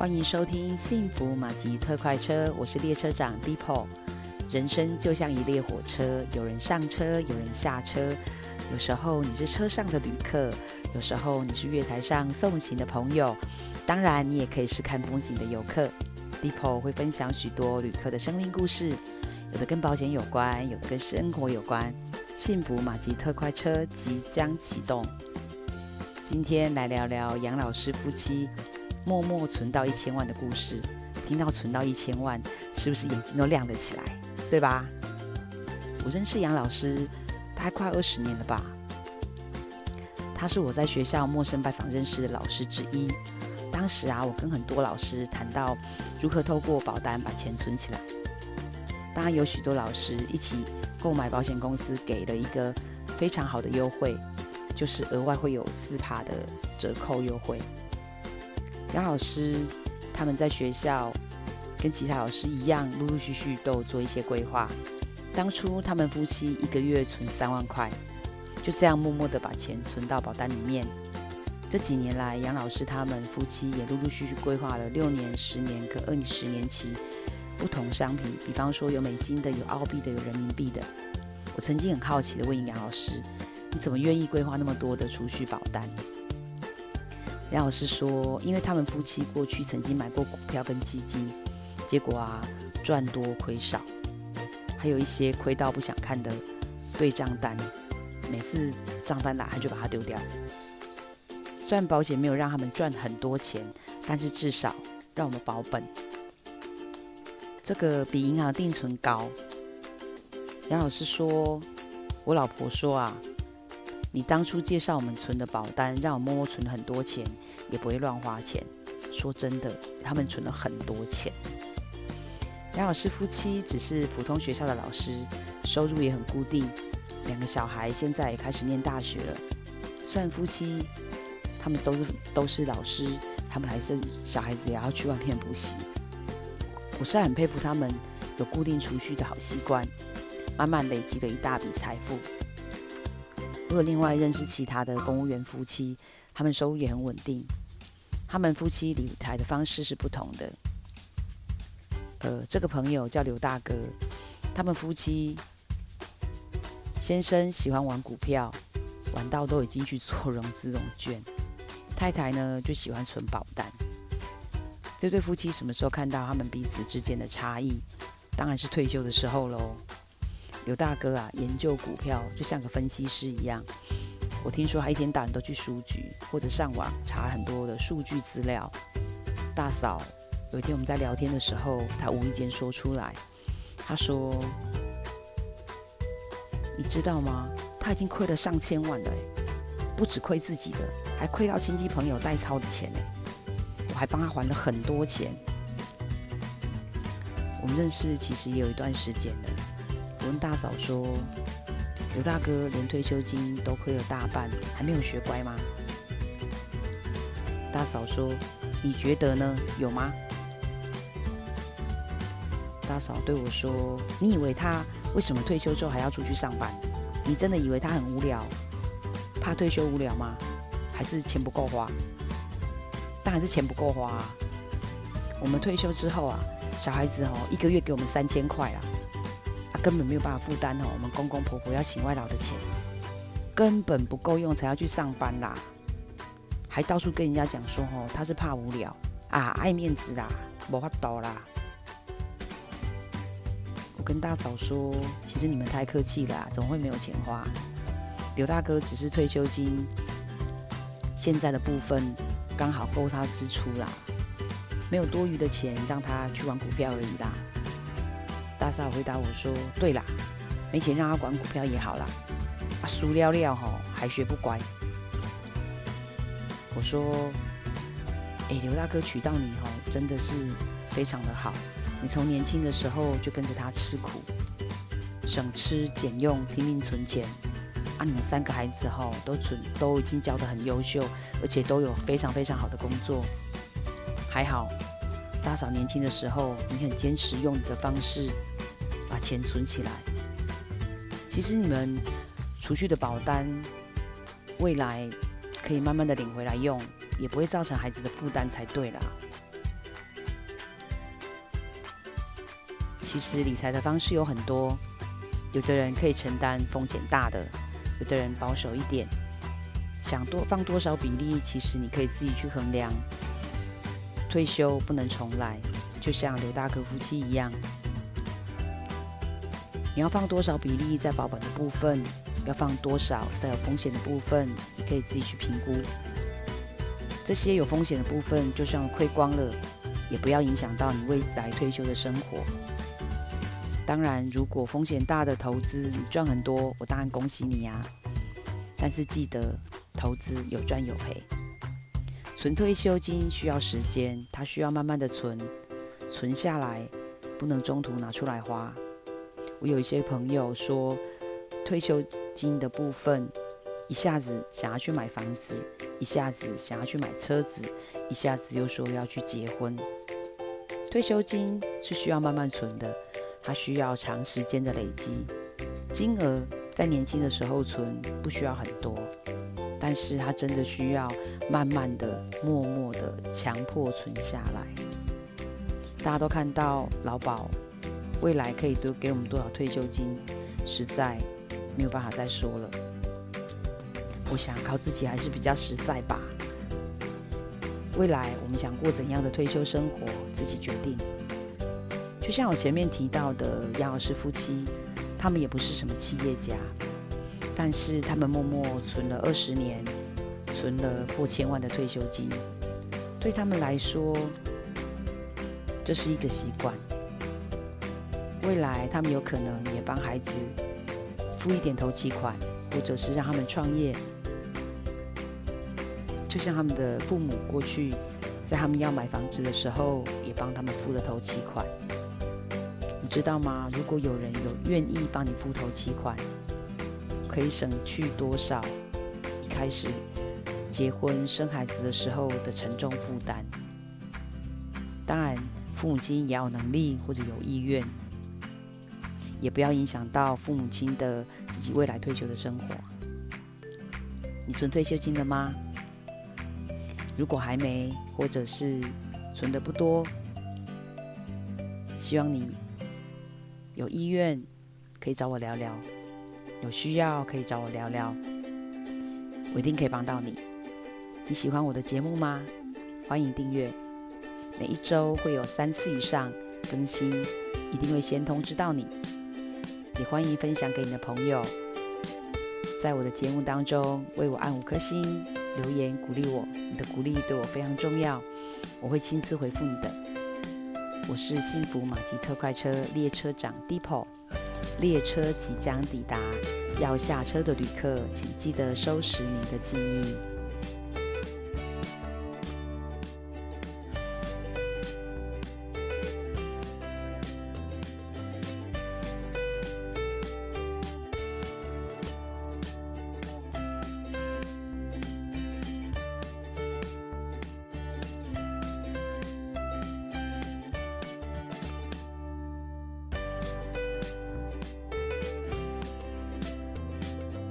欢迎收听幸福马吉特快车，我是列车长 Deepo。人生就像一列火车，有人上车，有人下车。有时候你是车上的旅客，有时候你是月台上送行的朋友，当然你也可以是看风景的游客。Deepo 会分享许多旅客的生命故事，有的跟保险有关，有的跟生活有关。幸福马吉特快车即将启动，今天来聊聊杨老师夫妻。默默存到一千万的故事，听到存到一千万，是不是眼睛都亮了起来？对吧？我认识杨老师大概快二十年了吧。他是我在学校陌生拜访认识的老师之一。当时啊，我跟很多老师谈到如何透过保单把钱存起来。当然，有许多老师一起购买保险公司给了一个非常好的优惠，就是额外会有四趴的折扣优惠。杨老师他们在学校跟其他老师一样，陆陆续续都有做一些规划。当初他们夫妻一个月存三万块，就这样默默的把钱存到保单里面。这几年来，杨老师他们夫妻也陆陆续续规划了六年、十年跟二十年期不同商品，比方说有美金的、有澳币的、有人民币的。我曾经很好奇的问杨老师：“你怎么愿意规划那么多的储蓄保单？”杨老师说，因为他们夫妻过去曾经买过股票跟基金，结果啊赚多亏少，还有一些亏到不想看的对账单，每次账单来他就把它丢掉。虽然保险没有让他们赚很多钱，但是至少让我们保本，这个比银行定存高。杨老师说，我老婆说啊。你当初介绍我们存的保单，让我默默存了很多钱，也不会乱花钱。说真的，他们存了很多钱。杨老师夫妻只是普通学校的老师，收入也很固定。两个小孩现在也开始念大学了。虽然夫妻他们都是都是老师，他们还是小孩子也要去外面补习。我是很佩服他们有固定储蓄的好习惯，慢慢累积了一大笔财富。我有另外认识其他的公务员夫妻，他们收入也很稳定。他们夫妻理财的方式是不同的。呃，这个朋友叫刘大哥，他们夫妻先生喜欢玩股票，玩到都已经去做融资融券，太太呢就喜欢存保单。这对夫妻什么时候看到他们彼此之间的差异？当然是退休的时候喽。刘大哥啊，研究股票就像个分析师一样。我听说他一天到晚都去书局或者上网查很多的数据资料。大嫂有一天我们在聊天的时候，他无意间说出来，他说：“你知道吗？他已经亏了上千万了，不止亏自己的，还亏到亲戚朋友代操的钱呢。我还帮他还了很多钱。我们认识其实也有一段时间了。”我问大嫂说：“刘大哥连退休金都亏了大半，还没有学乖吗？”大嫂说：“你觉得呢？有吗？”大嫂对我说：“你以为他为什么退休之后还要出去上班？你真的以为他很无聊，怕退休无聊吗？还是钱不够花？当然是钱不够花啊！我们退休之后啊，小孩子哦，一个月给我们三千块啊。”根本没有办法负担哦，我们公公婆婆要请外劳的钱，根本不够用，才要去上班啦，还到处跟人家讲说哦，他是怕无聊啊，爱面子啦，没法度啦。我跟大嫂说，其实你们太客气了，怎么会没有钱花？刘大哥只是退休金，现在的部分刚好够他支出啦，没有多余的钱让他去玩股票而已啦。大嫂回答我说：“对啦，没钱让他管股票也好啦。啊，输了了吼，还学不乖。”我说：“哎，刘大哥娶到你吼，真的是非常的好。你从年轻的时候就跟着他吃苦，省吃俭用，拼命存钱。啊，你们三个孩子吼都存都已经教得很优秀，而且都有非常非常好的工作，还好。”大嫂年轻的时候，你很坚持用你的方式把钱存起来。其实你们储蓄的保单未来可以慢慢的领回来用也不会造成孩子的负担才对啦。其实理财的方式有很多有的人可以承担风险大的有的人保守一点。想多放多少比例其实你可以自己去衡量。退休不能重来就像刘大哥夫妻一样你要放多少比例在保本的部分，要放多少在有风险的部分，你可以自己去评估。这些有风险的部分，就算亏光了，也不要影响到你未来退休的生活。当然，如果风险大的投资你赚很多，我当然恭喜你呀。但是记得，投资有赚有赔。存退休金需要时间，它需要慢慢的存，存下来，不能中途拿出来花。我有一些朋友说，退休金的部分，一下子想要去买房子。一下子想要去买车子，一下子又说要去结婚。退休金是需要慢慢存的，它需要长时间的累积。金额在年轻的时候存不需要很多，但是它真的需要慢慢的、默默的强迫存下来。大家都看到劳保未来可以多给我们多少退休金，实在没有办法再说了。我想靠自己还是比较实在吧。未来我们想过怎样的退休生活，自己决定。就像我前面提到的杨老师夫妻，他们也不是什么企业家，但是他们默默存了二十年，存了破千万的退休金。对他们来说，这是一个习惯。未来他们有可能也帮孩子付一点头期款，或者是让他们创业。就像他们的父母过去，在他们要买房子的时候，也帮他们付了头期款。你知道吗？如果有人有愿意帮你付头期款，可以省去多少一开始结婚生孩子的时候的沉重负担？当然，父母亲也有能力或者有意愿，也不要影响到父母亲的自己未来退休的生活。你存退休金了吗？如果还没，或者是存的不多，希望你有意愿可以找我聊聊，有需要可以找我聊聊，我一定可以帮到你。你喜欢我的节目吗？欢迎订阅，每一周会有三次以上更新，一定会先通知到你。也欢迎分享给你的朋友，在我的节目当中为我按五颗星。留言鼓励我，你的鼓励对我非常重要，我会亲自回复你的。我是幸福马吉特快车列车长 Deepo，列车即将抵达，要下车的旅客请记得收拾你的记忆。